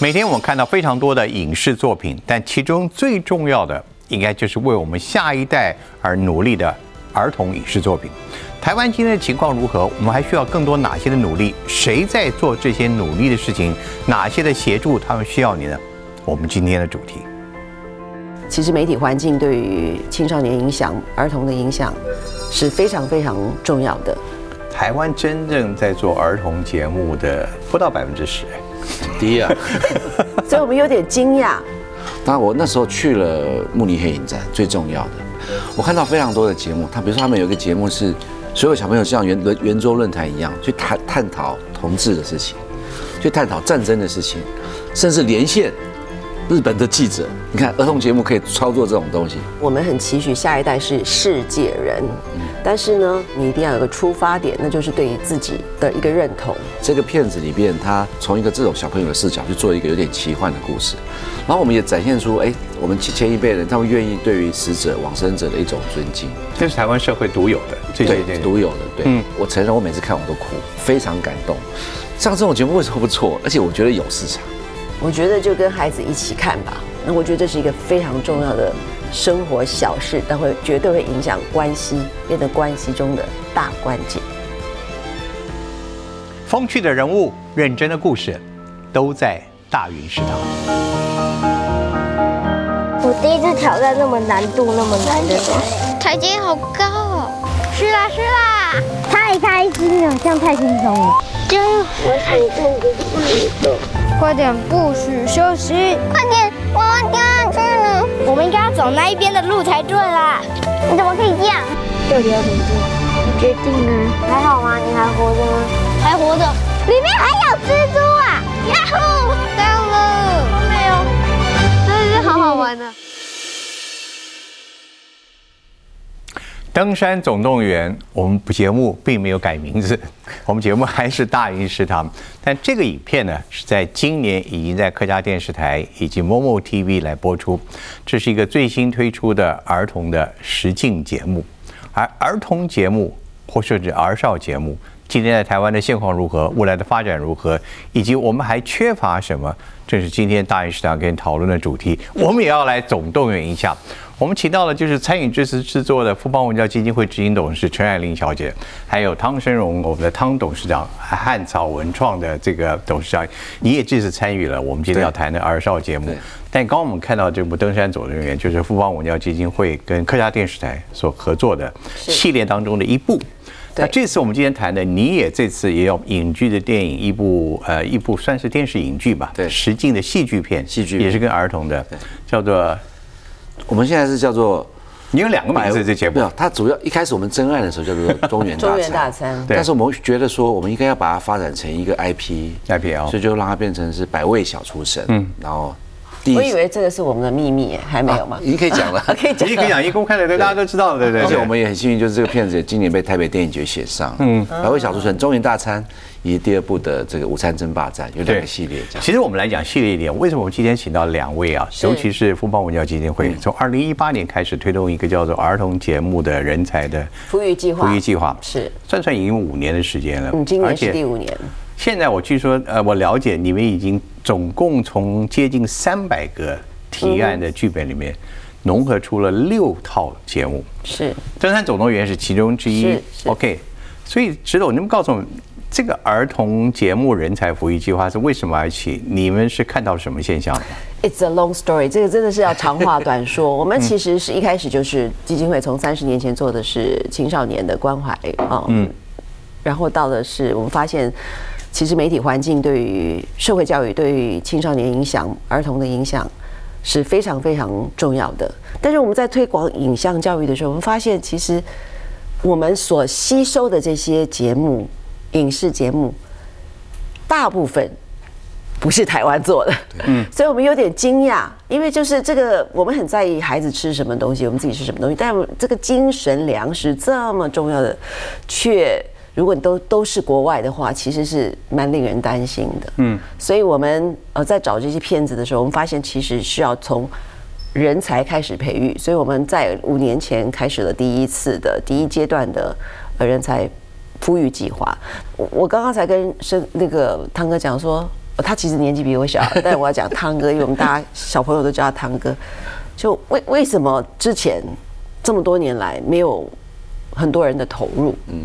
每天我们看到非常多的影视作品，但其中最重要的，应该就是为我们下一代而努力的儿童影视作品。台湾今天的情况如何？我们还需要更多哪些的努力？谁在做这些努力的事情？哪些的协助他们需要你呢？我们今天的主题，其实媒体环境对于青少年影响、儿童的影响是非常非常重要的。台湾真正在做儿童节目的不到百分之十，第一啊，所以我们有点惊讶。当然我那时候去了慕尼黑影展，最重要的，我看到非常多的节目。他比如说他们有一个节目是所有小朋友像圆圆桌论坛一样去探探讨同志的事情，去探讨战争的事情，甚至连线日本的记者。你看儿童节目可以操作这种东西。我们很期许下一代是世界人，但是呢，你一定要有个出发点，那就是对于自己的一个认同。这个片子里边，他从一个这种小朋友的视角去做一个有点奇幻的故事，然后我们也展现出，哎，我们前前一辈人他们愿意对于死者、往生者的一种尊敬，这是台湾社会独有的，对，独有的。对，嗯我承认我每次看我都哭，非常感动。像这种节目为什么不错？而且我觉得有市场。我觉得就跟孩子一起看吧。那我觉得这是一个非常重要的生活小事，但会绝对会影响关系，变得关系中的大关键。风趣的人物，认真的故事，都在大云食堂。我第一次挑战那么难度那么难的东西，台阶好高哦！是啦是啦，太开心了，这样太轻松了。加油！我想动的慢动。快点，不许休息！快点，我要掉下去了。我们应该要走那一边的路才对啦。你怎么可以这样？到底要怎么做？你决定啊。还好吗？你还活着吗？还活着。里面还有蜘蛛啊！呀呼，到了！没有，真的是好好玩的。登山总动员，我们节目并没有改名字，我们节目还是大鱼食堂。但这个影片呢，是在今年已经在客家电视台以及 Momo TV 来播出。这是一个最新推出的儿童的实境节目，而儿童节目或甚至儿少节目，今天在台湾的现况如何，未来的发展如何，以及我们还缺乏什么，这是今天大云市场跟讨论的主题。我们也要来总动员一下。我们请到的就是参与这次制作的富邦文教基金会执行董事陈爱玲小姐，还有汤生荣，我们的汤董事长，汉草文创的这个董事长，你也这次参与了我们今天要谈的儿少节目。但刚刚我们看到这部《登山总人员》，就是富邦文教基金会跟客家电视台所合作的系列当中的一部。对。那这次我们今天谈的，你也这次也有影剧的电影，一部呃一部算是电视影剧吧，对。实境的戏剧片，戏剧片。也是跟儿童的，叫做我们现在是叫做你有两个名字这节目。没有，它主要一开始我们真爱的时候叫做中原大 中原大餐。餐，对。但是我们觉得说，我们应该要把它发展成一个 IP，IPL 所以就让它变成是百味小厨神。嗯，然后第我以为这个是我们的秘密耶，还没有吗啊？已经可以讲了。可以讲已经可以讲，一公开了，对，大家都知道了，对对。而且我们也很幸运，就是这个片子今年被台北电影节选上。嗯，百味小厨神、中原大餐以及第二部的这个午餐争霸战有两个系列。其实我们来讲系列一点，为什么我们今天请到两位啊？尤其是富邦文教基金会，从二零一八年开始推动一个叫做儿童节目的人才的富裕计划，福利计划，是，算算已经五年的时间了。嗯，今年是而且第五年，现在我据说，呃，我了解你们已经总共从接近三百个提案的剧本里面，融合出了六套节目。是《登山总动员》是其中之一是。是 OK，所以石头，你们告诉我们，这个儿童节目人才福利计划是为什么而起？你们是看到什么现象？It's a long story，这个真的是要长话短说。我们其实是一开始就是基金会从三十年前做的是青少年的关怀啊，嗯，然后到的是我们发现，其实媒体环境对于社会教育、对于青少年影响、儿童的影响是非常非常重要的。但是我们在推广影像教育的时候，我们发现其实我们所吸收的这些节目、影视节目，大部分不是台湾做的，嗯，所以我们有点惊讶，因为就是这个，我们很在意孩子吃什么东西，我们自己吃什么东西，但这个精神粮食这么重要的，却如果你都都是国外的话，其实是蛮令人担心的，嗯，所以我们呃在找这些片子的时候，我们发现其实需要从人才开始培育，所以我们在五年前开始了第一次的第一阶段的呃人才富裕计划。我我刚刚才跟生那个汤哥讲说，他其实年纪比我小，但我要讲汤哥，因为我们大家小朋友都叫他汤哥。就为为什么之前这么多年来没有很多人的投入？嗯，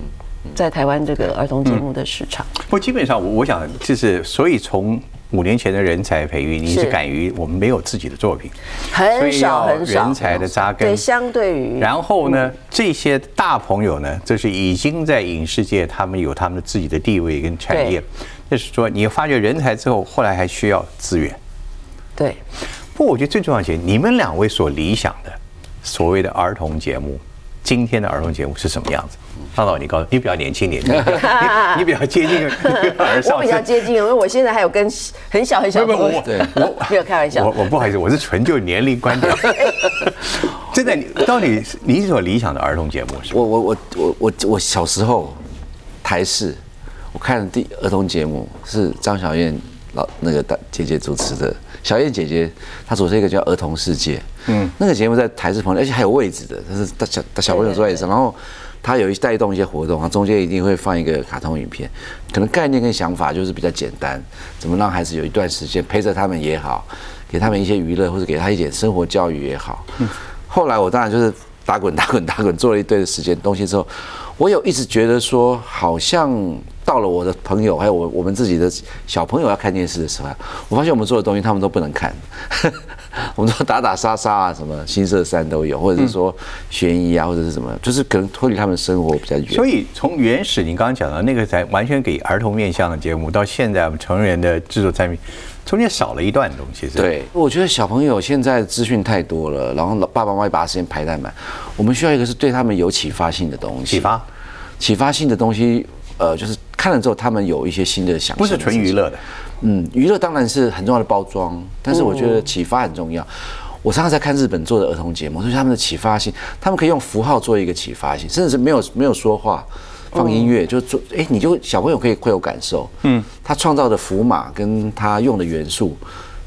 在台湾这个儿童节目的市场，不过基本上我我想就是，所以从五年前的人才培育，你是是敢于我们没有自己的作品，很少很少人才的扎根对，。相对于然后呢，这些大朋友呢，就是已经在影视界，他们有他们自己的地位跟产业对。就是说，你发掘人才之后，后来还需要资源。对不过，我觉得最重要的是，你们两位所理想的所谓的儿童节目，今天的儿童节目是什么样子？大导，你高你比较年轻点，你你比较接近 儿我比较。接近，因为我现在还有跟很小很小的不不我我 没有开玩笑我，我不好意思，我是纯就年龄观点。真的，你到底你所理想的儿童节目是？我我我我我我小时候台视，我看的第儿童节目是张小燕老那个大姐姐主持的。小燕姐姐她主持一个叫《儿童世界》，嗯，那个节目在台视旁边，而且还有位置的，她是大小大小朋友坐在椅子上，然后她有一带动一些活动，啊，中间一定会放一个卡通影片，可能概念跟想法就是比较简单，怎么让孩子有一段时间陪着他们也好，给他们一些娱乐或者给他一点生活教育也好。后来我当然就是打滚打滚打滚，做了一堆的时间东西之后，我有一直觉得说，好像到了我的朋友还有我我们自己的小朋友要看电视的时候啊，我发现我们做的东西他们都不能看，我们说打打杀杀啊，什么新色山都有，或者是说悬疑啊，或者是什么，就是可能脱离他们生活比较远。所以从原始你刚刚讲的那个才完全给儿童面向的节目，到现在我们成人的制作产品，中间少了一段东西。是，对，我觉得小朋友现在资讯太多了，然后老爸爸妈妈也把时间排太满，我们需要一个是对他们有启发性的东西。启发启发性的东西，呃，就是看了之后他们有一些新的想象。不是纯娱乐的。嗯，娱乐当然是很重要的包装，但是我觉得启发很重要。我常常在看日本做的儿童节目，所以他们的启发性，他们可以用符号做一个启发性，甚至是没有没有说话，放音乐，就做，哎，你就小朋友可以会有感受。嗯，他创造的符码跟他用的元素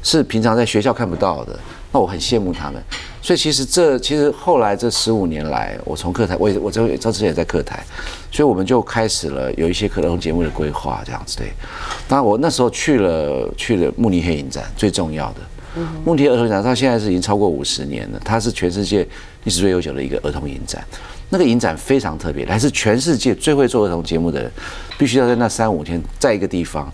是平常在学校看不到的，那我很羡慕他们。所以其实这其实后来这十五年来，我从课台，我也我这这之前也在课台，所以我们就开始了有一些儿童节目的规划，这样子对。那我那时候去了去了慕尼黑影展，最重要的。慕尼黑儿童影展到现在是已经超过五十年了，它是全世界历史最悠久的一个儿童影展。那个影展非常特别，来自全世界最会做儿童节目的人，必须要在那三五天，在一个地方，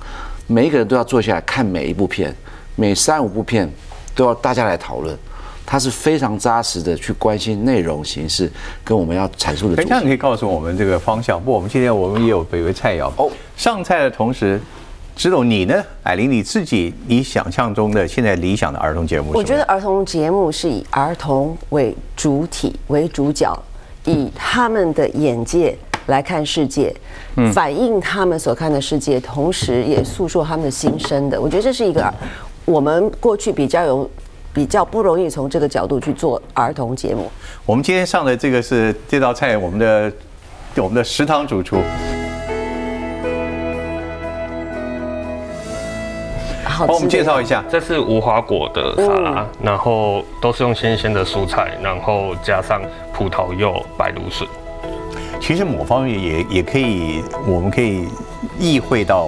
每一个人都要坐下来看每一部片，每三五部片都要大家来讨论。他是非常扎实的去关心内容形式跟我们要阐述的主题。哎这样你可以告诉我们这个方向。不，我们今天我们也有北为菜肴哦哦。上菜的同时，知道你呢，艾琳你自己你想象中的现在理想的儿童节目是？我觉得儿童节目是以儿童为主体为主角，以他们的眼界来看世界，反映他们所看的世界，同时也诉说他们的心声的。我觉得这是一个我们过去比较有。比较不容易从这个角度去做儿童节目。我们今天上的这个是这道菜，我们的我们的食堂主厨。好帮我们介绍一下，这是无花果的沙拉，然后都是用新鲜的蔬菜，然后加上葡萄柚、白芦笋。其实某方面也也可以，我们可以意会到，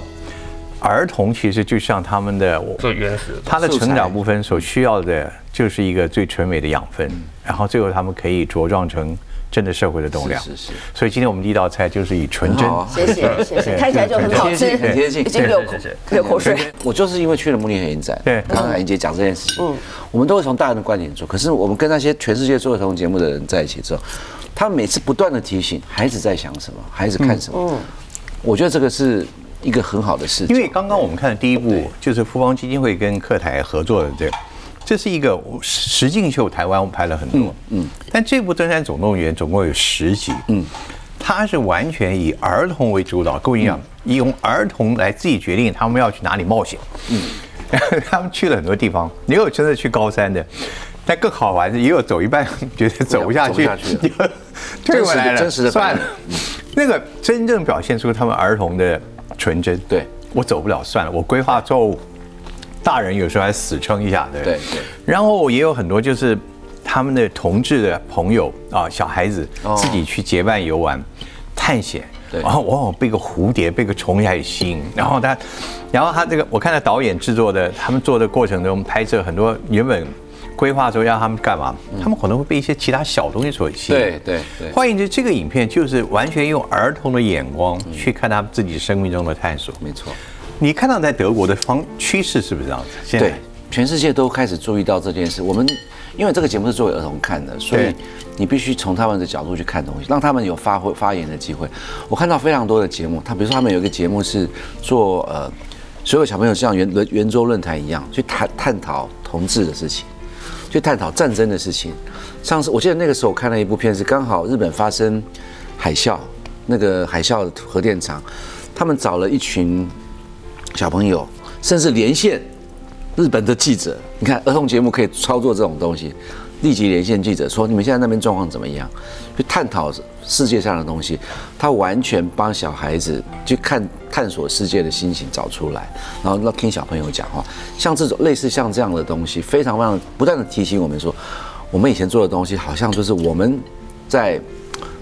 儿童其实就像他们的最原始的他的成长部分所需要的，就是一个最纯美的养分，然后最后他们可以茁壮成真的社会的栋梁。是是是。所以今天我们第一道菜就是以纯真。谢谢谢谢，看起来就很好吃，很贴近已经流口流口水。我就是因为去了慕尼黑影展，对。刚刚妍姐讲这件事情，我们都会从大人的观点做，可是我们跟那些全世界做儿童节目的人在一起之后，他们每次不断的提醒孩子在想什么，孩子看什么，我觉得这个是一个很好的事情。因为刚刚我们看的第一部就是富邦基金会跟客台合作的这个，这是一个实境秀，台湾我们拍了很多，嗯，但这部《登山总动员》总共有十集，嗯，它是完全以儿童为主导，跟我一样，用儿童来自己决定他们要去哪里冒险，嗯，他们去了很多地方，也有真的去高山的。但更好玩的，也有走一半觉得走不下去，下去退 回来了，真实的算了。那个真正表现出他们儿童的纯真。对我走不了，算了，我规划错误。大人有时候还死撑一下，对对然后也有很多就是他们的同志的朋友啊，小孩子哦自己去结伴游玩、探险。对然后往往被个蝴蝶、被个虫来吸引，然后他，然后他这个我看到导演制作的，他们做的过程中拍摄很多原本规划说要他们干嘛，他们可能会被一些其他小东西所吸引。对对对换言之，这个影片就是完全用儿童的眼光去看他们自己生命中的探索。没错。你看到在德国的方趋势是不是这样子？现在对，全世界都开始注意到这件事。我们因为这个节目是作为儿童看的，所以你必须从他们的角度去看东西，让他们有发挥发言的机会。我看到非常多的节目，他比如说他们有一个节目是做呃，所有小朋友像圆圆圆桌论坛一样去探探讨同志的事情，去探讨战争的事情。上次我记得那个时候我看了一部片，是刚好日本发生海啸，那个海啸核电厂，他们找了一群小朋友，甚至连线日本的记者。你看儿童节目可以操作这种东西，立即连线记者说你们现在那边状况怎么样，去探讨世界上的东西。他完全帮小孩子去看探索世界的心情找出来，然后让听小朋友讲话。像这种类似像这样的东西，非常非常不断的提醒我们说，我们以前做的东西好像就是我们在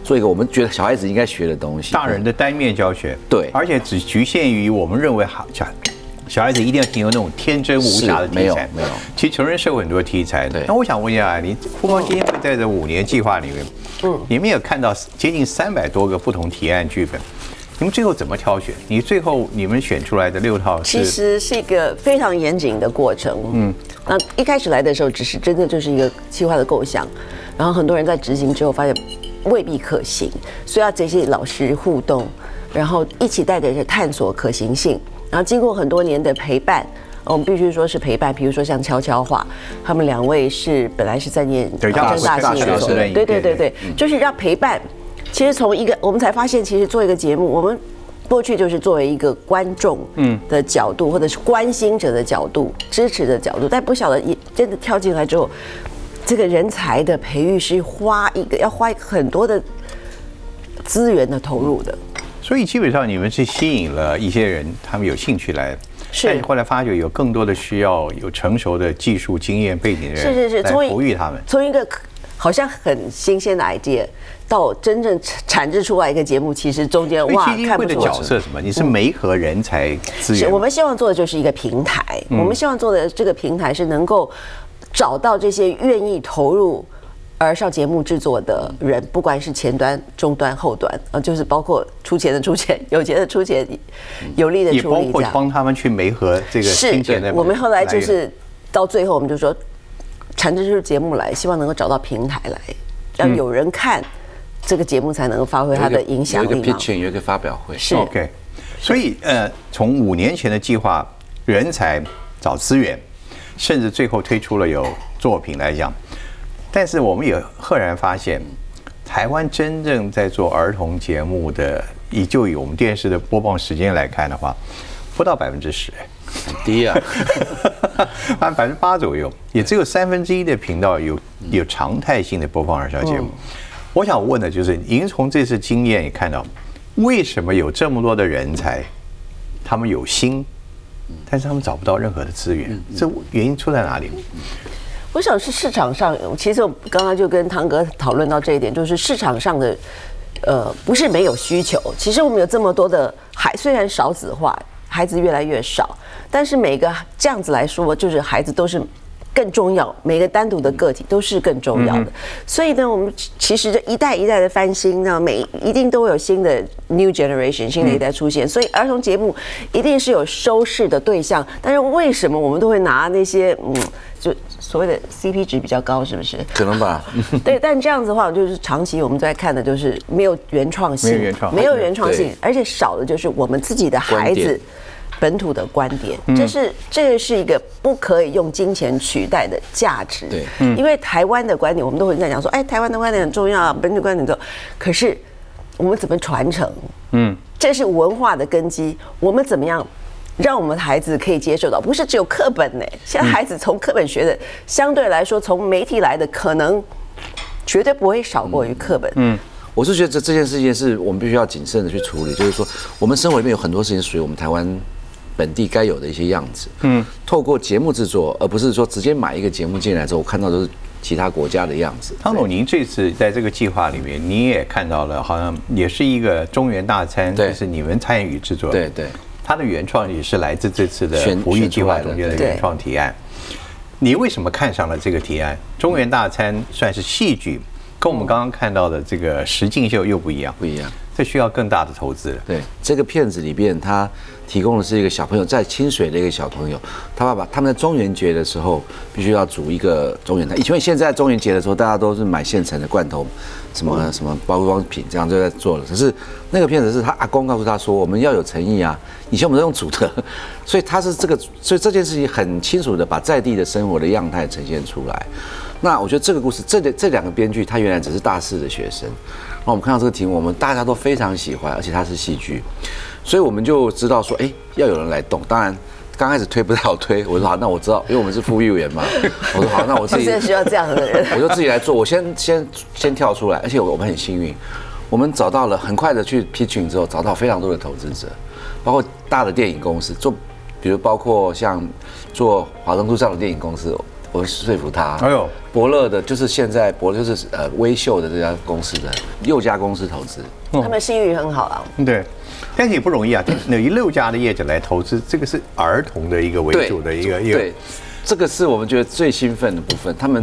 做一个我们觉得小孩子应该学的东西。大人的单面教学，对而且只局限于我们认为好小小孩子一定要停留那种天真无瑕的是没有，没有其实成人社会很多题材。对那我想问一下，你富邦基金会在这五年计划里面，嗯，你们也看到接近三百多个不同提案剧本，你们最后怎么挑选？你最后你们选出来的六套其实是一个非常严谨的过程。嗯，那一开始来的时候，只是真的就是一个计划的构想，然后很多人在执行之后发现未必可行，所以要这些老师互动，然后一起带着探索可行性，然后经过很多年的陪伴。我们必须说是陪伴，比如说像悄悄话，他们两位是本来是在念正大大系的学时代对对对对对，就是要陪伴。其实从一个我们才发现，其实做一个节目，我们过去就是作为一个观众嗯的角度，或者是关心者的角度、支持的角度，但不晓得一真的跳进来之后，这个人才的培育是花一个要花很多的资源的投入的。所以基本上你们是吸引了一些人，他们有兴趣来，是。但后来发觉有更多的需要有成熟的技术经验背景的人，是是。是，来从一哺育他们。从一个好像很新鲜的 idea 到真正产产制出来一个节目，其实中间哇基金会的看不出来。角色什么？你是媒和人才资源。我们希望做的就是一个平台，嗯。我们希望做的这个平台是能够找到这些愿意投入儿少节目制作的人，不管是前端、中端、后端，呃，就是包括出钱的出钱，有钱的出钱，有力的也包括出力这样。帮他们去媒合这个是金钱的。我们后来就是到最后，我们就说产制出节目来，希望能够找到平台来，让有人看这个节目才能够发挥它的影响力有一个 pitching，有一个发表会。是 OK，所以呃，从五年前的计划，人才找资源，甚至最后推出了有作品来讲，但是我们也赫然发现，台湾真正在做儿童节目的，以就以我们电视的播放时间来看的话，不到百分之十。很低啊，按 百分之八左右，也只有三分之一的频道有有常态性的播放儿少节目。我想问的就是，您从这次经验也看到，为什么有这么多的人才，他们有心，但是他们找不到任何的资源，这原因出在哪里？我想是市场上，其实我刚刚就跟汤哥讨论到这一点，就是市场上的，呃，不是没有需求。其实我们有这么多的孩，虽然少子化，孩子越来越少，但是每个这样子来说，就是孩子都是更重要，每个单独的个体都是更重要的。所以呢，我们其实这一代一代的翻新那，每一定都会有新的 new generation 新的一代出现。所以儿童节目一定是有收视的对象，但是为什么我们都会拿那些嗯，就所谓的 CP 值比较高，是不是？可能吧。对，但这样子的话，就是长期我们在看的就是没有原创性，没有原创没有原创性，而且少的就是我们自己的孩子本土的观点，这是这个是一个不可以用金钱取代的价值。对，因为台湾的观点，我们都会在讲说，哎，台湾的观点很重要，本土观点很重要，可是我们怎么传承？嗯，这是文化的根基，我们怎么样？让我们的孩子可以接受到，不是只有课本呢。现在孩子从课本学的，相对来说从媒体来的，可能绝对不会少过于课本。嗯，我是觉得这这件事情是我们必须要谨慎的去处理，就是说我们生活里面有很多事情属于我们台湾本地该有的一些样子。嗯，透过节目制作，而不是说直接买一个节目进来之后，我看到都是其他国家的样子。汤总，您这次在这个计划里面，你也看到了，好像也是一个中原大餐，对就是你们参与制作。对对，它的原创也是来自这次的选服役计划中间的原创提案。你为什么看上了这个提案？中原大餐算是戏剧，跟我们刚刚看到的这个实境秀又不一样，不一样。这需要更大的投资了。对，这个片子里边，他提供的是一个小朋友在清水的一个小朋友，他爸爸他们在中元节的时候必须要煮一个中元菜。因为现在中元节的时候，大家都是买现成的罐头，什么什么包装品这样就在做了。可是那个片子是他阿公告诉他说，我们要有诚意啊，以前我们都用煮的，所以他是这个，所以这件事情很清楚的把在地的生活的样态呈现出来。那我觉得这个故事，这这两个编剧他原来只是大四的学生，然后我们看到这个题目，我们大家都非常喜欢，而且它是戏剧，所以我们就知道说，哎，要有人来动。当然，刚开始推不太好推，我说好，那我知道，因为我们是副议员嘛，我说好，那我自己现在需要这样的人。我就自己来做，我先先先跳出来，而且我们很幸运，我们找到了很快的去 pitching 之后，找到非常多的投资者，包括大的电影公司做，比如包括像做华灯初上的电影公司，我说服他。哎呦，伯乐的，就是现在伯乐就是呃微秀的这家公司的六家公司投资，他们信誉很好啊。对，但是也不容易啊。有一六家的业者来投资，这个是儿童的一个为主的一个一个对，这个是我们觉得最兴奋的部分。他们，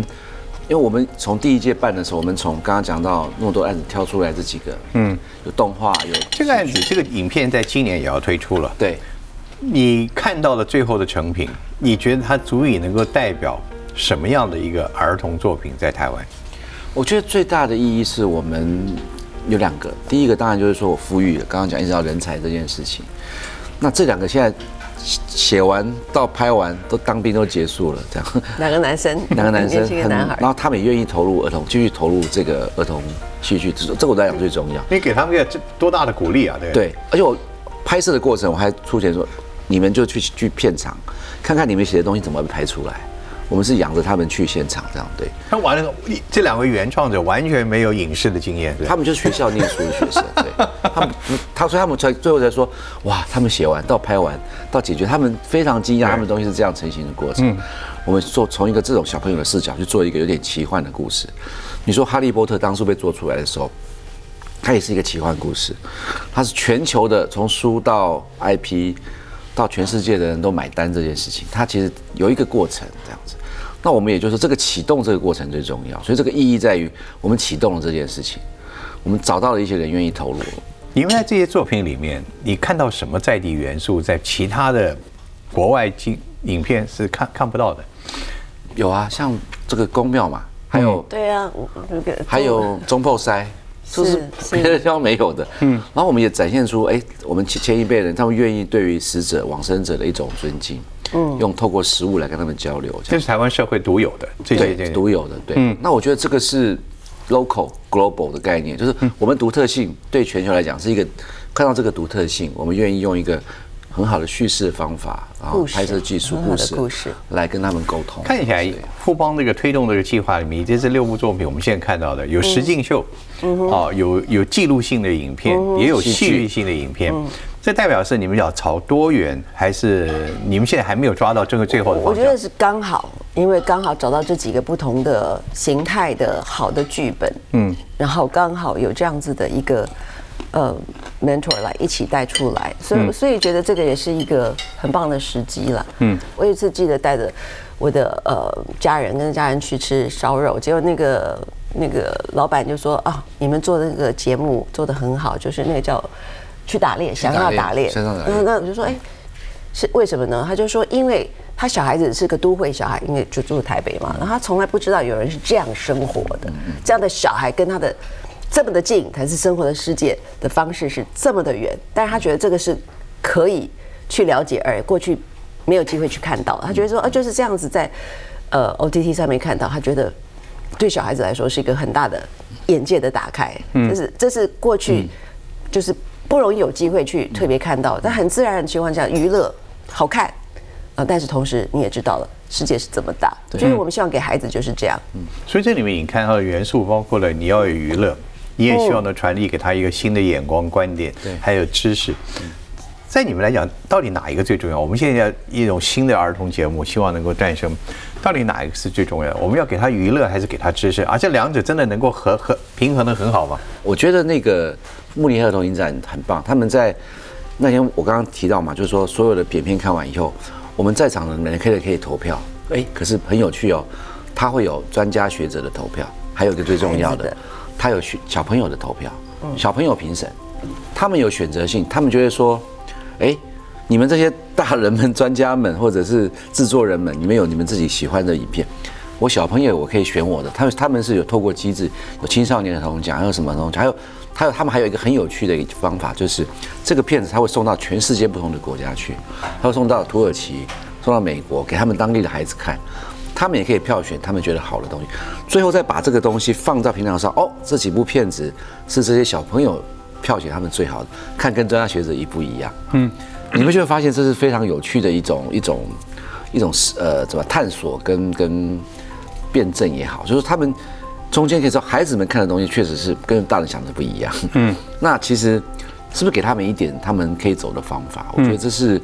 因为我们从第一届办的时候，我们从刚刚讲到那么多案子挑出来这几个，嗯，有动画，有这个案子，这个影片在今年也要推出了。对，你看到了最后的成品，你觉得它足以能够代表什么样的一个儿童作品在台湾？我觉得最大的意义是我们有两个，第一个当然就是说我呼吁了，刚刚讲一直到人才这件事情。那这两个现在写完到拍完都当兵都结束了，这样两个男生，两个男生一个男孩然。后他们也愿意投入儿童，继续投入这个儿童戏剧制作，这个我来讲最重要。你给他们一个这多大的鼓励啊？对对？对，而且我拍摄的过程我还出钱说，你们就去去片场看看你们写的东西怎么被拍出来。我们是养着他们去现场这样对。他完了，这两位原创者完全没有影视的经验，对他们就是学校念书的学生，对，他们他所以他们才最后才说，哇，他们写完到拍完到解决，他们非常惊讶，他们东西是这样成型的过程。我们做从一个这种小朋友的视角去做一个有点奇幻的故事。你说《哈利波特》当初被做出来的时候，它也是一个奇幻故事，它是全球的，从书到 IP 到全世界的人都买单这件事情，它其实有一个过程这样子。那我们也就是这个启动这个过程最重要，所以这个意义在于我们启动了这件事情，我们找到了一些人愿意投入。你们在这些作品里面，你看到什么在地元素，在其他的国外经影片是看看不到的？有啊，像这个宫庙嘛，还有、对啊，还有中破塞，这是是别的地方没有的。嗯，然后我们也展现出，哎，我们前前一辈人他们愿意对于死者往生者的一种尊敬，嗯，用透过食物来跟他们交流，这是台湾社会独有的这些对独有的，对。那我觉得这个是 local global 的概念，就是我们独特性对全球来讲是一个看到这个独特性，我们愿意用一个很好的叙事方法，然后故事拍摄技术、故事、故事。来跟他们沟通。看起来富邦这个推动这个计划里面，这是六部作品，我们现在看到的有实境秀，哦，有有记录性的影片，也有戏剧。性的影片。这代表是你们要朝多元，还是你们现在还没有抓到这个最后的方向？我觉得是刚好，因为刚好找到这几个不同的形态的好的剧本，嗯，然后刚好有这样子的一个呃 mentor 来一起带出来，所以、所以觉得这个也是一个很棒的时机了。嗯，我有一次记得带着我的呃家人跟家人去吃烧肉，结果那个那个老板就说啊，你们做的那个节目做的很好，就是那个叫去打猎，想要打猎，想要打猎那那我就说哎。是为什么呢？他就说，因为他小孩子是个都会小孩，因为就住台北嘛，然后他从来不知道有人是这样生活的，这样的小孩跟他的这么的近，但是生活的世界的方式是这么的远，但是他觉得这个是可以去了解，而过去没有机会去看到，他觉得说，啊，就是这样子在呃 OTT 上面看到，他觉得对小孩子来说是一个很大的眼界的打开，这是这是过去就是不容易有机会去特别看到，但很自然的情况下，娱乐好看，呃，但是同时你也知道了，世界是这么大，所以我们希望给孩子就是这样，所以这里面你看到的元素包括了你要有娱乐，你也希望能传递给他一个新的眼光、观点，对还有知识。在你们来讲，到底哪一个最重要？我们现在一种新的儿童节目，希望能够诞生，到底哪一个是最重要的？我们要给他娱乐，还是给他知识？而且两者真的能够和和平衡的很好吗？我觉得那个慕尼黑儿童影展很棒，他们在那天我刚刚提到嘛，就是说所有的扁片看完以后，我们在场的人可以可以投票，哎，可是很有趣哦，他会有专家学者的投票，还有一个最重要的，他有学小朋友的投票，小朋友评审，他们有选择性，他们就会说，哎。你们这些大人们、专家们，或者是制作人们，你们有你们自己喜欢的影片，我小朋友我可以选我的，他们他们是有透过机制，有青少年的同奖，还有什么东西，还有还有他们还有一个很有趣的一个方法，就是这个片子他会送到全世界不同的国家去，他会送到土耳其，送到美国，给他们当地的孩子看，他们也可以票选他们觉得好的东西，最后再把这个东西放到平台上，哦，这几部片子是这些小朋友票选他们最好的，看跟专家学者一不一样，嗯。你们就会发现这是非常有趣的一种一种一种呃怎么探索跟跟辩证也好，就是他们中间可以知道孩子们看的东西确实是跟大人想的不一样。嗯，那其实是不是给他们一点他们可以走的方法？我觉得这是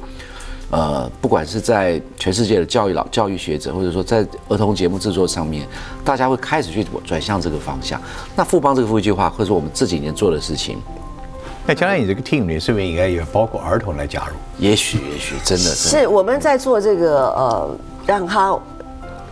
呃不管是在全世界的教育老教育学者，或者说在儿童节目制作上面，大家会开始去转向这个方向。那富邦这个富一句话，或者说我们这几年做的事情。那将来你这个 team 里是不是应该也包括儿童来加入？也许，也许真的是我们在做这个呃，让他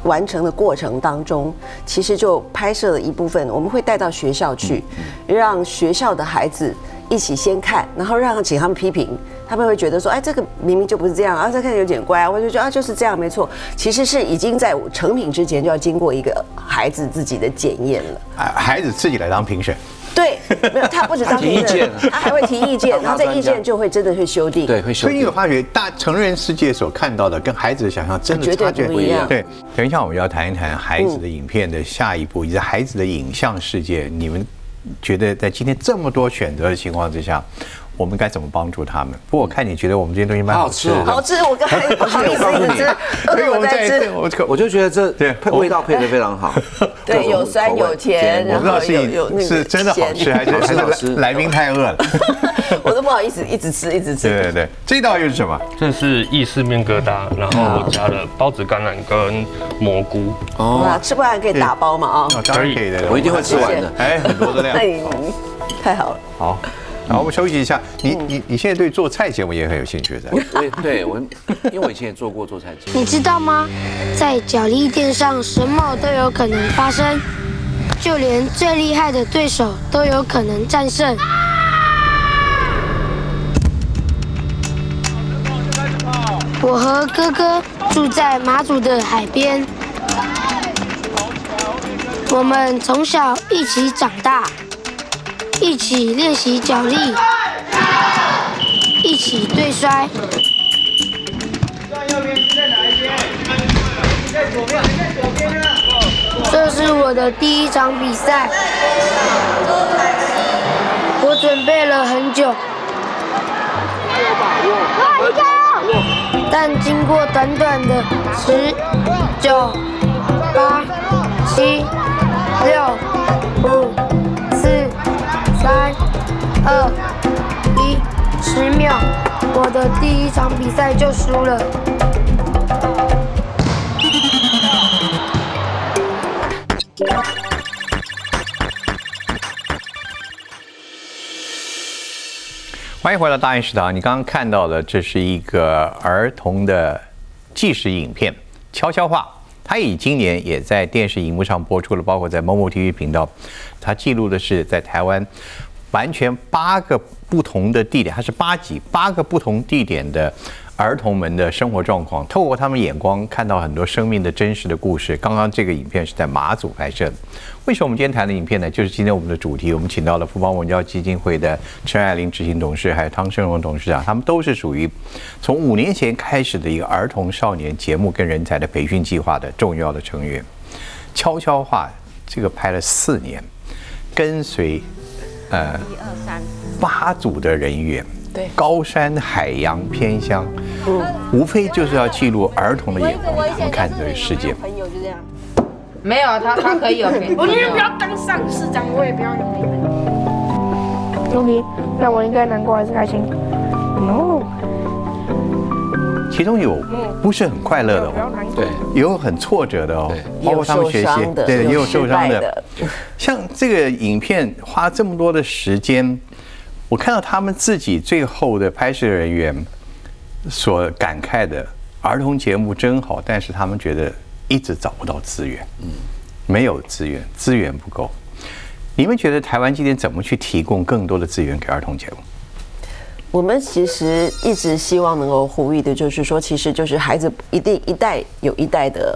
完成的过程当中，其实就拍摄了一部分，我们会带到学校去，让学校的孩子一起先看，然后让请他们批评，他们会觉得说，哎，这个明明就不是这样，啊，这看有点怪啊，我就觉得啊，就是这样，没错，其实是已经在成品之前就要经过一个孩子自己的检验了，啊，孩子自己来当评审。对，没有他不止当评审，他还会提意见，然后这意见就会真的去修订。对，会修订。所以你有发觉，大成人世界所看到的跟孩子的想象真的差距不一样。对，等一下我们要谈一谈孩子的影片的下一步，以及孩子的影像世界。你们觉得在今天这么多选择的情况之下？我们该怎么帮助他们？不过我看你觉得我们这些东西蛮好吃，好吃。我刚才不 好意思一直吃，所以我在吃。我我就觉得这对味道配的非常好。对，有酸有甜，我不知道是有是真的好吃还是还是来宾太饿了。我都不好意思一直吃一直吃。对对对，这道又是什么？这是意式面疙瘩，然后我加了包子、橄榄跟蘑菇。哦，吃不完可以打包嘛啊？可以可以的，我一定会吃完的。哎，很多的量。太好了。好。好，我们休息一下。你你你现在对做菜节目也很有兴趣，的？我对我，因为我以前也做过做菜节目。你知道吗？在角力垫上，什么都有可能发生，就连最厉害的对手都有可能战胜。我和哥哥住在马祖的海边，我们从小一起长大。一起练习脚力，一起对摔。这是我的第一场比赛，我准备了很久。但经过短短的十、九、八、七、六、二、一，十秒，我的第一场比赛就输了。欢迎回到大英食堂。你刚刚看到的，这是一个儿童的纪实影片《悄悄话》。它以今年也在电视荧幕上播出了，包括在某某 TV 频道。它记录的是在台湾完全八个不同的地点，它是八集八个不同地点的儿童们的生活状况，透过他们眼光看到很多生命的真实的故事。刚刚这个影片是在马祖拍摄的。为什么我们今天谈的影片呢？就是今天我们的主题，我们请到了富邦文教基金会的陈爱玲执行董事，还有汤胜荣董事长，他们都是属于从五年前开始的一个儿童少年节目跟人才的培训计划的重要的成员。悄悄话这个拍了四年，跟随呃一二三八组的人员，对高山海洋偏乡，嗯，无非就是要记录儿童的眼光，他们看这个世界。朋友就这样。没有，他他可以有评。我宁愿不要当上市长，我也不要有你们。OK，那我应该难过还是开心？No。其中有不是很快乐的哦，对，也有很挫折的哦，包括他们学习对，也有有受伤的。像这个影片花这么多的时间，我看到他们自己最后的拍摄人员所感慨的，儿童节目真好，但是他们觉得一直找不到资源，嗯，没有资源，资源不够。你们觉得台湾今天怎么去提供更多的资源给儿童节目？我们其实一直希望能够呼吁的，就是说，其实就是孩子一定一代有一代的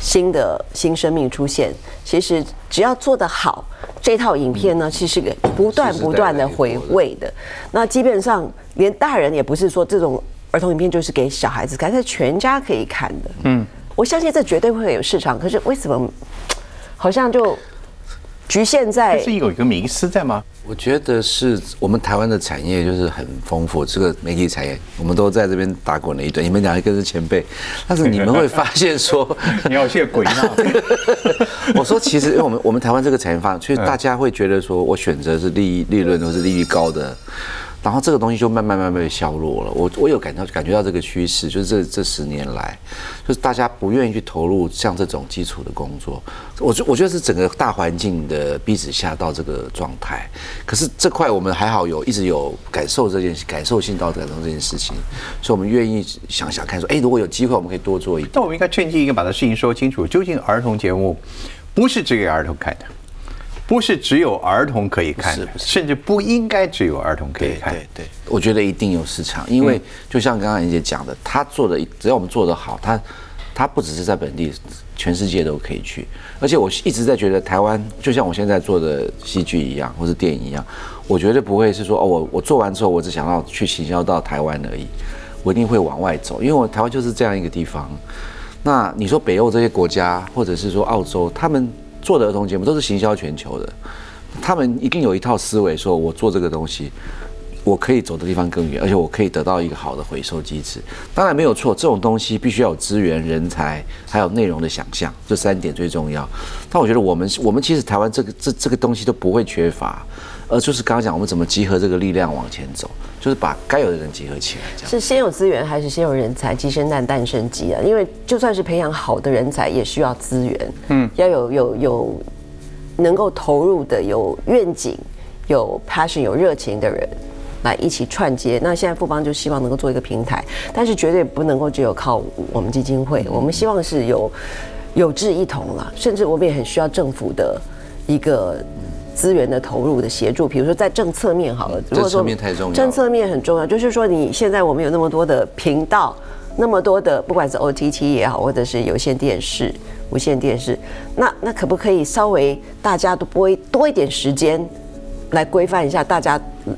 新的新生命出现。其实只要做得好，这套影片呢，其实给不断不断的回味的。那基本上连大人也不是说这种儿童影片就是给小孩子看，是全家可以看的。嗯，我相信这绝对会有市场。可是为什么好像就局限在是有一个迷失在吗？我觉得是我们台湾的产业就是很丰富，这个媒体产业我们都在这边打滚了一段，你们两个是前辈，但是你们会发现说，你要谢鬼闹。我说其实因为我们我们台湾这个产业发展，所以大家会觉得说我选择是利益利润都是利益高的。然后这个东西就慢慢慢慢被削弱了。我我有感到感觉到这个趋势，就是这这十年来，就是大家不愿意去投入像这种基础的工作。我觉我觉得是整个大环境的逼使下到这个状态。可是这块我们还好有一直有感受这件事感受性到感受这件事情，所以我们愿意想想看说，哎，如果有机会我们可以多做一点。但我们应该趁机应该把这事情说清楚。究竟儿童节目不是只给儿童看的，不是只有儿童可以看的，不是甚至不应该只有儿童可以对看。对对，我觉得一定有市场，因为就像刚刚妍姐讲的，他做的只要我们做得好，他他不只是在本地，全世界都可以去。而且我一直在觉得台湾，就像我现在做的戏剧一样，或是电影一样，我绝对不会是说哦，我我做完之后，我只想要去行销到台湾而已，我一定会往外走，因为我台湾就是这样一个地方。那你说北欧这些国家，或者是说澳洲，他们做的儿童节目都是行销全球的，他们一定有一套思维，说我做这个东西，我可以走的地方更远，而且我可以得到一个好的回收机制。当然没有错，这种东西必须要有资源、人才，还有内容的想象，这三点最重要。但我觉得我们我们其实台湾这个这这个东西都不会缺乏，而就是刚刚讲我们怎么集合这个力量往前走，就是把该有的人集合起来，这样。是先有资源还是先有人才？鸡生蛋，蛋生鸡啊！因为就算是培养好的人才，也需要资源。嗯，要有有有能够投入的、有愿景、有 passion、有热情的人来一起串接。那现在富邦就希望能够做一个平台，但是绝对不能够只有靠我们基金会。我们希望是有有志一同了，甚至我们也很需要政府的一个。资源的投入的协助，比如说在政策面好了，如果说政策面太重要政策面很重要，就是说你现在我们有那么多的频道，那么多的不管是 OTT 也好，或者是有线电视、无线电视，那那可不可以稍微大家都拨多一点时间来规范一下大家嗯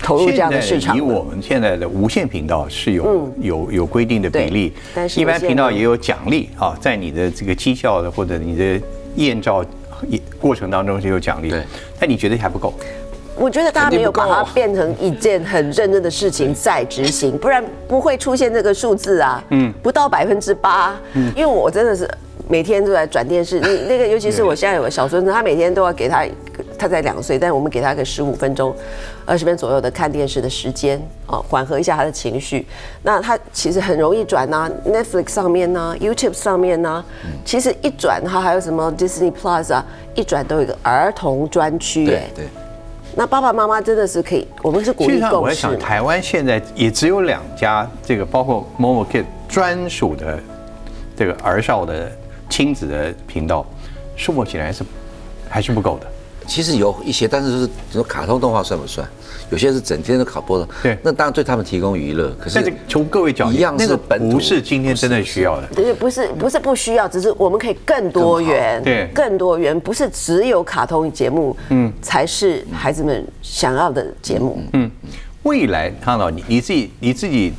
投入这样的市场呢？以我们现在的无线频道是有、有有规定的比例，但是一般频道也有奖励啊，在你的这个绩效的或者你的验照也过程当中就有奖励对，但你觉得还不够？我觉得大家没有把它变成一件很认真的事情在执行，不然不会出现这个数字啊。嗯，不到百分之八。嗯因为我真的是每天都在转电视，你 那个尤其是我现在有个小孙子，他每天都要给他，他才两岁，但我们给他个十五分钟、二十分左右的看电视的时间啊，缓和一下他的情绪。那他其实很容易转呐、n e t f l i x 上面呐、YouTube 上面呐、其实一转他还有什么 Disney Plus 啊，一转都有一个儿童专区哎。对对。那爸爸妈妈真的是可以，我们是鼓励实际上，我在想。台湾现在也只有两家这个包括 Momo Kid 专属的这个儿少的亲子的频道，数目显然是还是不够的。其实有一些，但是就是你说卡通动画算不算？有些是整天都卡播的，对那当然对他们提供娱乐。可是但是从各位角度，一样那个是本土不是今天真的需要的。对，不是不是不需要，只是我们可以更多元，对更多元，不是只有卡通节目，嗯，才是孩子们想要的节目。嗯，未来看到你你自己你自己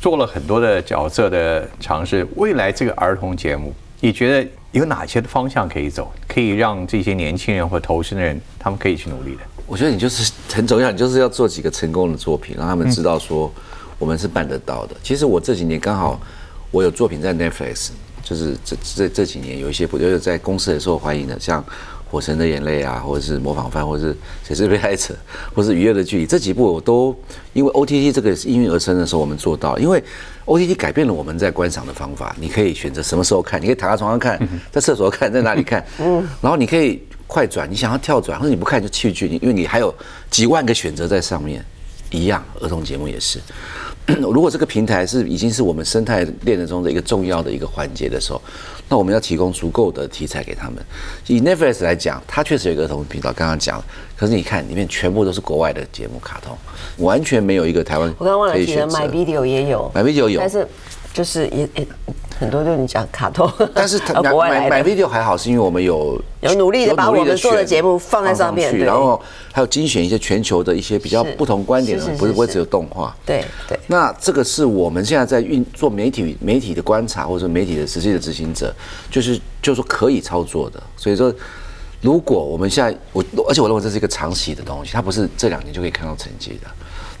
做了很多的角色的尝试，未来这个儿童节目，你觉得有哪些方向可以走，可以让这些年轻人或投身的人他们可以去努力的？我觉得你就是很重要，你就是要做几个成功的作品，让他们知道说我们是办得到的。其实我这几年刚好我有作品在 Netflix，就是这这这几年有一些不就是在公司很受欢迎的，像《火神的眼泪》啊，或者是《模仿犯》，或者是《谁是被害者》，或是《愉悦的距离》这几部，我都因为 OTT 这个应运而生的时候，我们做到。因为 OTT 改变了我们在观赏的方法，你可以选择什么时候看，你可以躺在床上看，在厕所看，在哪里看，嗯，然后你可以快转，你想要跳转，或者你不看就弃剧，你因为你还有几万个选择在上面。一样，儿童节目也是。如果这个平台是已经是我们生态链中的一个重要的一个环节的时候，那我们要提供足够的题材给他们。以 Netflix 来讲，它确实有一个儿童频道，刚刚讲。可是你看，里面全部都是国外的节目，卡通，完全没有一个台湾。我刚刚忘了提了，My Video 也有，My Video 有，但是就是也也。很多就是你讲卡通，但是他 买买 video 还好，是因为我们有有努力的把我们做的节目放在上面，然后还有精选一些全球的一些比较不同观点的，不是不会只有动画。对对。那这个是我们现在在运做媒体媒体的观察，或者说媒体的实际的执行者，就是就是说可以操作的。所以说，如果我们现在我而且我认为这是一个长期的东西，它不是这两年就可以看到成绩的。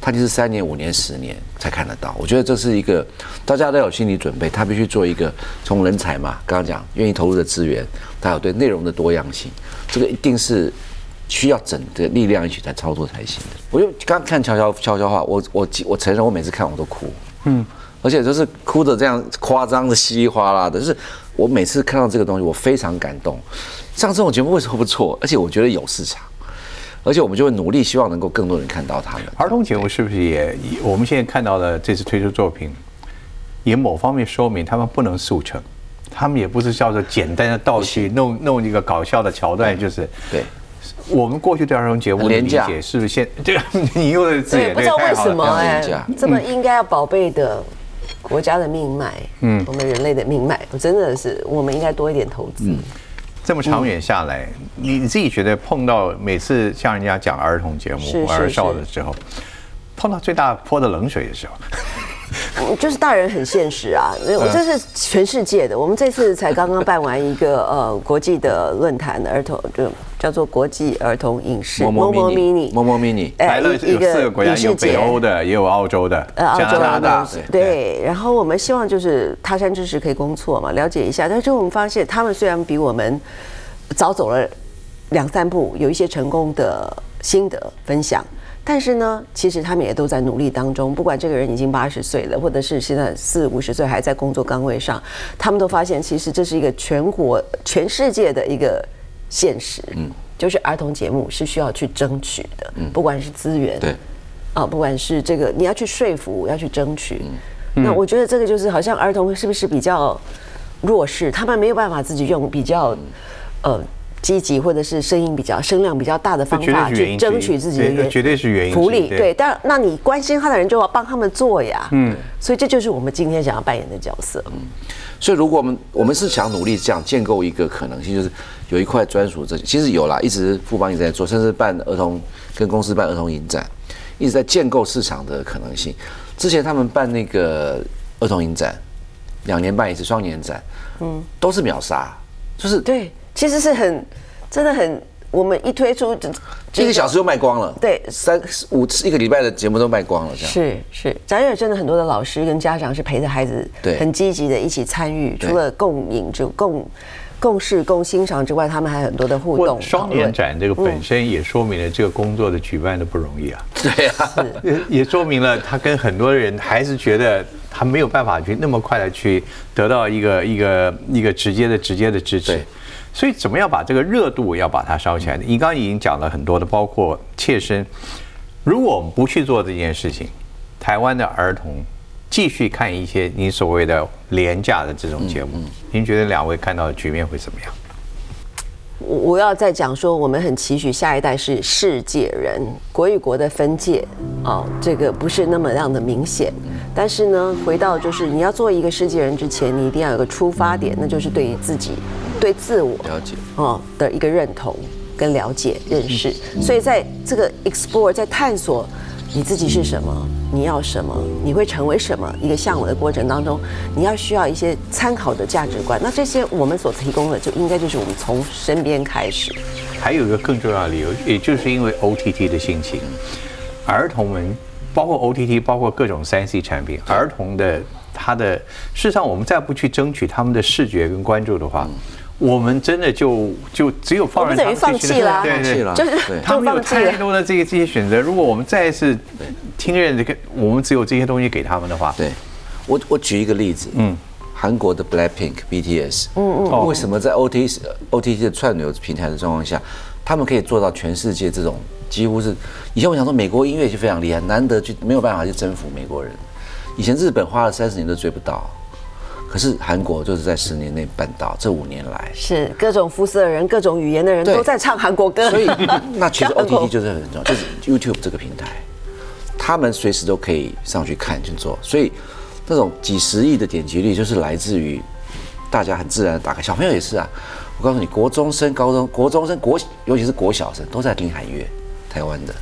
他就是三年、五年、十年才看得到。我觉得这是一个大家都有心理准备，他必须做一个从人才嘛，刚刚讲愿意投入的资源，还有对内容的多样性，这个一定是需要整个力量一起在操作才行的。我就刚看悄悄悄悄话，我我我承认我每次看我都哭，嗯，而且就是哭的这样夸张的稀里哗啦的，就是我每次看到这个东西，我非常感动。像这种节目为什么不错？而且我觉得有市场。而且我们就会努力，希望能够更多人看到他们。儿童节目是不是也？我们现在看到的这次推出作品，也某方面说明他们不能速成，他们也不是叫做简单的道具，弄弄一个搞笑的桥段，就是对。我们过去对儿童节目的理解是不是现 这个你用的字眼不知道为什么哎，这么应该要宝贝的国家的命脉，嗯，我们人类的命脉，我真的是我们应该多一点投资。这么长远下来，你你自己觉得碰到每次像人家讲儿童节目、儿少的时候，碰到最大泼的冷水的时候，就是大人很现实啊！我这是全世界的。我们这次才刚刚办完一个呃国际的论坛，儿童就叫做国际儿童影视。某某 mini，某某 mini，来了有四个国家，有北欧的，也有澳洲的，加拿大。对，然后我们希望就是他山之石可以攻错嘛，了解一下。但是我们发现，他们虽然比我们早走了两三步，有一些成功的心得分享，但是呢，其实他们也都在努力当中。不管这个人已经八十岁了，或者是现在四五十岁还在工作岗位上，他们都发现，其实这是一个全国、全世界的一个现实。嗯，就是儿童节目是需要去争取的，嗯，不管是资源，对，啊，不管是这个你要去说服，要去争取。那我觉得这个就是好像儿童是不是比较弱势？他们没有办法自己用比较。呃，积极或者是声音比较声量比较大的方法去争取自己的原绝对是原因福利。对，但那你关心他的人就要帮他们做呀，嗯，所以这就是我们今天想要扮演的角色，嗯，所以如果我们我们是想努力这样建构一个可能性，就是有一块专属这其实有啦，一直富邦也在做，甚至办儿童跟公司办儿童影展，一直在建构市场的可能性。之前他们办那个儿童影展，两年办一次双年展，嗯，都是秒杀，就是对。其实是很，真的很，我们一推出，一个小时就卖光了。对，三五次一个礼拜的节目都卖光了，这样。是是，咱也真的很多的老师跟家长是陪着孩子，对，很积极的一起参与。除了共赢就共共事共欣赏之外，他们还有很多的互动。双年展这个本身也说明了这个工作的举办的不容易啊。对啊，也也说明了他跟很多人还是觉得他没有办法去那么快的去得到一个一个一个直接的直接的支持。所以，怎么样把这个热度要把它烧起来？你刚刚已经讲了很多的，包括切身。如果我们不去做这件事情，台湾的儿童继续看一些你所谓的廉价的这种节目，您觉得两位看到的局面会怎么样？我我要再讲说，我们很期许下一代是世界人，国与国的分界哦，这个不是那么样的明显。但是呢，回到就是你要做一个世界人之前，你一定要有个出发点，那就是对于自己。对自我了解哦的一个认同跟了解认识，所以在这个 explore 在探索你自己是什么，你要什么，你会成为什么一个向往的过程当中，你要需要一些参考的价值观。那这些我们所提供的，就应该就是我们从身边开始。还有一个更重要的理由，也就是因为 OTT 的兴起，儿童们包括 OTT，包括各种三 C 产品，儿童的他的事实上，我们再不去争取他们的视觉跟关注的话，我们真的就就只有放任他们我们等于 放弃了。对对放弃了。就是对。他们有。太多的这个这些选择，如果我们再一次听任这个，我们只有这些东西给他们的话，对，我我举一个例子，嗯，韩国的 Blackpink BTS，嗯嗯，为什么在 OT OTT 的串流平台的状况下，他们可以做到全世界这种几乎是，以前我想说美国音乐就非常厉害，难得就没有办法去征服美国人，以前日本花了三十年都追不到，可是韩国就是在十年内办到，这五年来。是各种肤色的人、各种语言的人都在唱韩国歌，所以那其实 OTT 就是很重要，就是 YouTube 这个平台，他们随时都可以上去看去做，所以那种几十亿的点击率就是来自于大家很自然的打开，小朋友也是啊。我告诉你，国中生、高中、国中生、国尤其是国小生都在听韩乐，台湾的，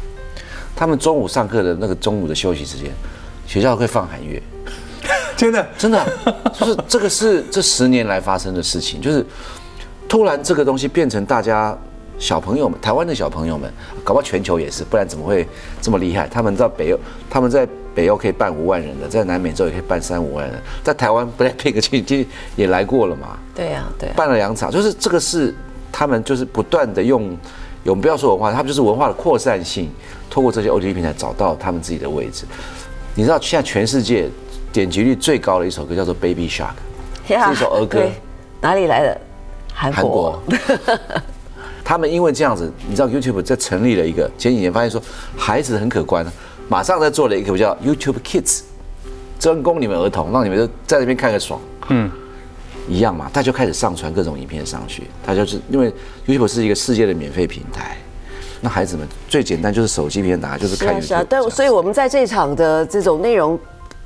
他们中午上课的那个中午的休息时间，学校会放韩乐，真的真的啊、就是这个是这十年来发生的事情，就是突然这个东西变成大家小朋友们，台湾的小朋友们，搞不好全球也是，不然怎么会这么厉害？他们在北欧，他们在北欧可以办五万人的，在南美洲也可以办三五万人，在台湾 Blackpink 其实也来过了嘛，对呀、对、啊。办了两场，就是这个是他们就是不断的用，我们不要说文化，他们就是文化的扩散性，透过这些 OTT 平台找到他们自己的位置。你知道现在全世界点击率最高的一首歌叫做《Baby Shark》，呀是一首儿歌哪里来的？韩韩国。他们因为这样子，你知道 YouTube 在成立了一个，前几年发现说孩子很可观，马上在做了一个叫 YouTube Kids，专攻你们儿童，让你们就在那边看个爽。嗯，一样嘛，他就开始上传各种影片上去，他就是因为 YouTube 是一个世界的免费平台，那孩子们最简单就是手机平台打开就是看是啊 YouTube 是啊，但所以我们在这场的这种内容，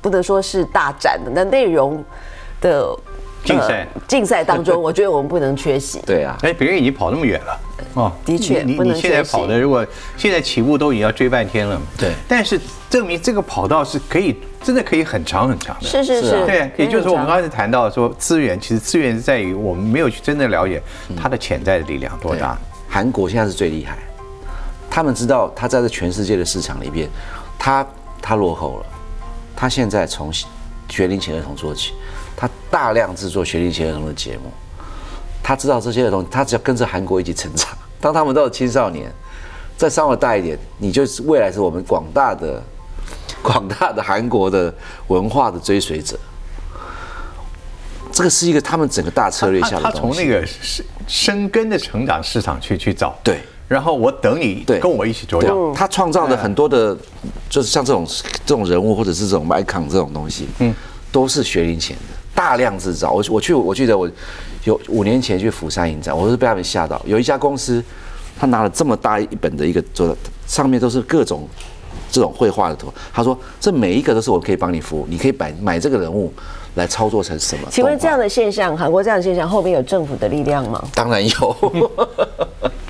不能说是大展的，那内容的竞赛。呃竞赛当中，我觉得我们不能缺席。对啊，哎，别人已经跑那么远了，哦，的确不能你你你现在跑的，如果现在起步都已经要追半天了，对。但是证明这个跑道是可以，真的可以很长很长的，是是是对，也就是说我们刚刚才谈到说资源，其实资源是在于我们没有去真正了解它的潜在的力量多大。韩国现在是最厉害，他们知道他在这全世界的市场里边，他他落后了，他现在从学龄前儿童做起，他大量制作学龄前儿童的节目，他知道这些儿童，他只要跟着韩国一起成长，当他们到了青少年，再稍微大一点，你就是未来是我们广大的 广大的韩国的文化的追随者。这个是一个他们整个大策略下的东西。他从那个生生根的成长市场去去找，对，然后我等你对跟我一起茁对壮。他创造的很多的，就是像这种这种人物或者是这种 icon 这种东西，嗯，都是学龄前的，大量制造。我我去我记得我有五年前去釜山影展，我是被他们吓到，有一家公司，他拿了这么大一本的一个做的，上面都是各种这种绘画的图，他说这每一个都是我可以帮你服务，你可以买买这个人物来操作成什么？请问这样的现象，韩国这样的现象后面有政府的力量吗？当然有，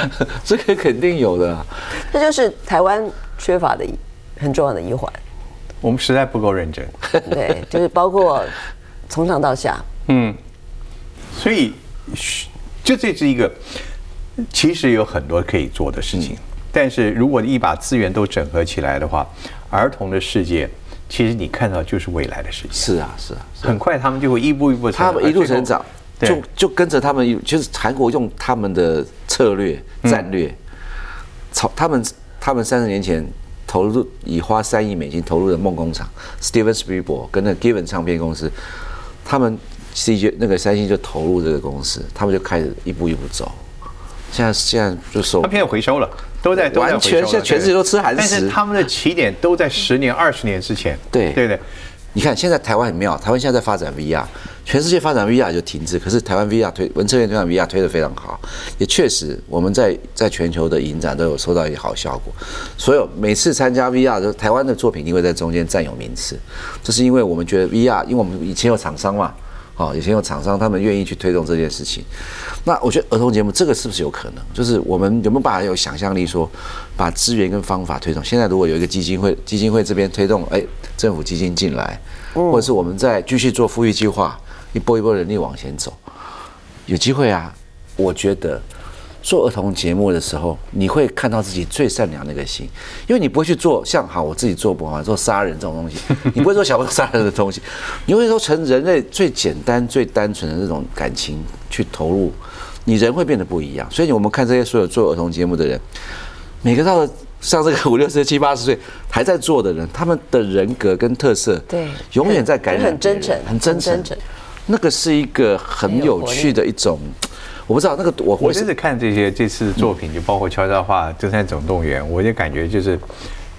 这个肯定有的。啊。这就是台湾缺乏的一很重要的一环。我们实在不够认真，对，就是包括从上到下，嗯。所以就这这是一个其实有很多可以做的事情，嗯。但是如果一把资源都整合起来的话，儿童的世界其实你看到就是未来的事情，是啊，是啊，很快他们就会一步一步成他们一路成长，对就就跟着他们一，就是韩国用他们的策略战略，朝他们他们三十年前投入以花三亿美金投入的梦工厂，Steven Spielberg 跟那个 Given 唱片公司，他们 CJ 那个三星就投入这个公司，他们就开始一步一步走。现在现在就收他，现在回收了，都在都在完全现在全世界都吃韩食但是他们的起点都在十年、二十年之前，对对不对？你看现在台湾很妙，台湾现在在发展 VR，全世界发展 VR 就停滞，可是台湾 VR 推文策院推广 VR 推得非常好，也确实我们在在全球的影展都有收到一些好效果。所有每次参加 VR 的台湾的作品一定会在中间占有名次，这是因为我们觉得 VR，因为我们以前有厂商嘛，哦，以前有厂商他们愿意去推动这件事情。那我觉得儿童节目这个是不是有可能？就是我们有没有办法有想象力说，把资源跟方法推动？现在如果有一个基金会，基金会这边推动，哎，政府基金进来，或者是我们再继续做富裕计划，一波一波人力往前走，有机会啊。我觉得做儿童节目的时候，你会看到自己最善良的一个心，因为你不会去做像好我自己做不好做杀人这种东西，你不会做小朋友杀人的东西，你会说成人类最简单、最单纯的这种感情去投入，你人会变得不一样。所以我们看这些所有做儿童节目的人，每个到了像这个五六十、七八十岁还在做的人，他们的人格跟特色，对永远在感染很真诚很真诚。那个是一个很有趣的一种，我不知道那个我我真的看这些这次的作品，就包括悄悄话、登山总动员，我就感觉就是，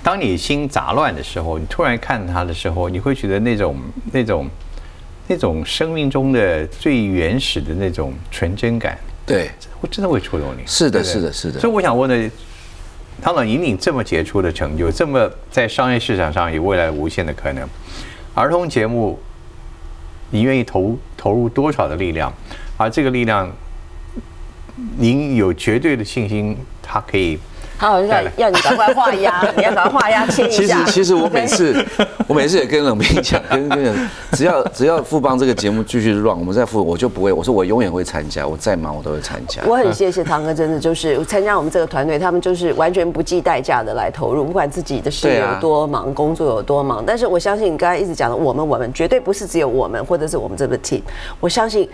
当你心杂乱的时候，你突然看它的时候，你会觉得那种那种那种生命中的最原始的那种纯真感，对，我真的会触动你。是的是的是的所以我想问的，唐总引领这么杰出的成就，这么在商业市场上有未来无限的可能，儿童节目，你愿意投投入多少的力量？而这个力量，您有绝对的信心，他可以。他好像要要你赶快画押，你要赶快画押签一下其实。其实我每次 我每次也跟冷冰讲，跟跟人，只要只要富邦这个节目继续 run，我们在富我就不会，我说我永远会参加，我再忙我都会参加。我很谢谢堂哥，真的就是参加我们这个团队，他们就是完全不计代价的来投入，不管自己的事有多忙，工作有多忙。但是我相信你刚才一直讲的，我们我们绝对不是只有我们，或者是我们这个 team。我相信。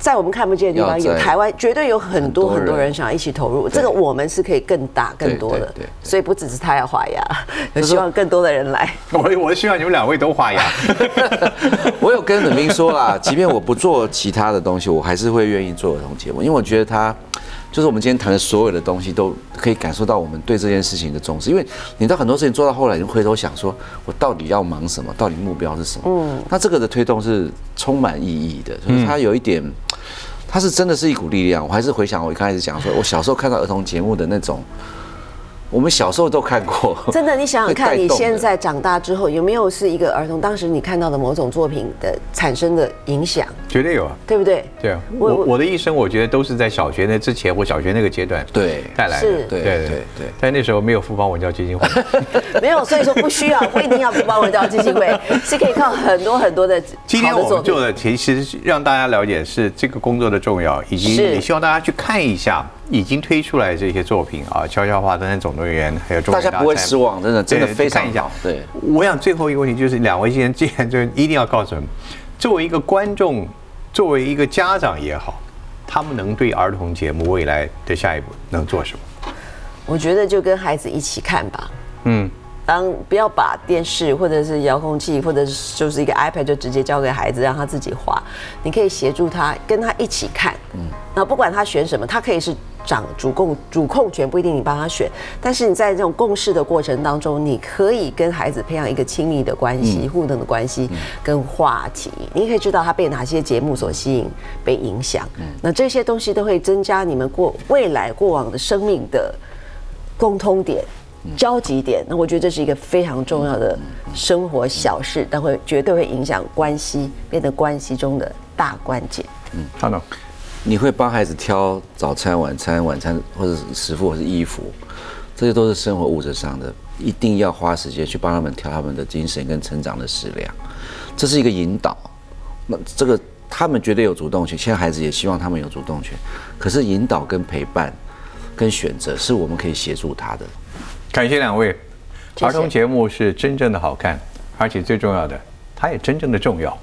在我们看不见的地方，有台湾绝对有很多很多人想要一起投入，这个我们是可以更大更多的所以不只是他要画牙，有 希望更多的人来。我 我希望你们两位都画牙。我有跟冷冰说啦，即便我不做其他的东西，我还是会愿意做儿童节目，因为我觉得他就是我们今天谈的所有的东西，都可以感受到我们对这件事情的重视。因为你到很多事情做到后来，你回头想说，我到底要忙什么？到底目标是什么？嗯，那这个的推动是充满意义的，就是它有一点。它是真的是一股力量。我还是回想我一开始讲说，我小时候看到儿童节目的那种，我们小时候都看过。真的，你想想看，你现在长大之后，有没有是一个儿童当时你看到的某种作品的产生的影响，绝对有啊。对不对？对啊，我我我的一生，我觉得都是在小学那之前，或小学那个阶段对带来的。是对对对对但那时候没有富邦文教基金会，没有，所以说不需要，不一定要不帮文教基金会，是可以靠很多很多的今天好的作品我们做。的其实是让大家了解是这个工作的重要，以及是也希望大家去看一下已经推出来的这些作品啊，《悄悄话》《登山总动员》还有《中大家不会失望，真的真的非常好。对，我想最后一个问题就是，两位先生既然就一定要告诉我们，作为一个观众，作为一个家长也好，他们能对儿童节目未来的下一步能做什么？我觉得就跟孩子一起看吧。嗯，当不要把电视或者是遥控器或者是就是一个 iPad 就直接交给孩子让他自己画，你可以协助他跟他一起看，嗯，那不管他选什么，他可以是掌主控主控权不一定你帮他选，但是你在这种共事的过程当中，你可以跟孩子培养一个亲密的关系、互动的关系跟话题，你可以知道他被哪些节目所吸引、被影响，那这些东西都会增加你们过未来过往的生命的共通点。交集点，那我觉得这是一个非常重要的生活小事，但会绝对会影响关系，变得关系中的大关键。好的，你会帮孩子挑早餐、晚餐、晚餐或者是食服或是衣服，这些都是生活物质上的，一定要花时间去帮他们挑他们的精神跟成长的食粮，这是一个引导。那这个他们绝对有主动权，现在孩子也希望他们有主动权，可是引导跟陪伴跟选择是我们可以协助他的。感谢两位。谢儿童节目是真正的好看，而且最重要的，它也真正的重要。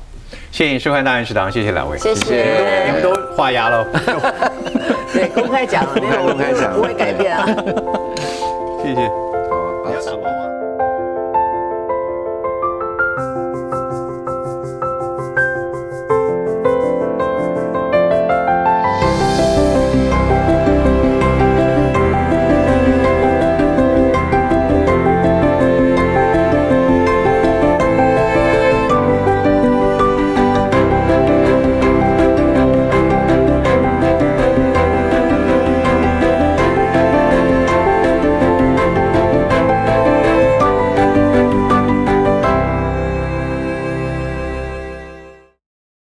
谢谢你收看《大人食堂》，谢谢两位，谢谢你们都画押了，对，公开讲了，没 有公开讲不会改变啊。谢谢。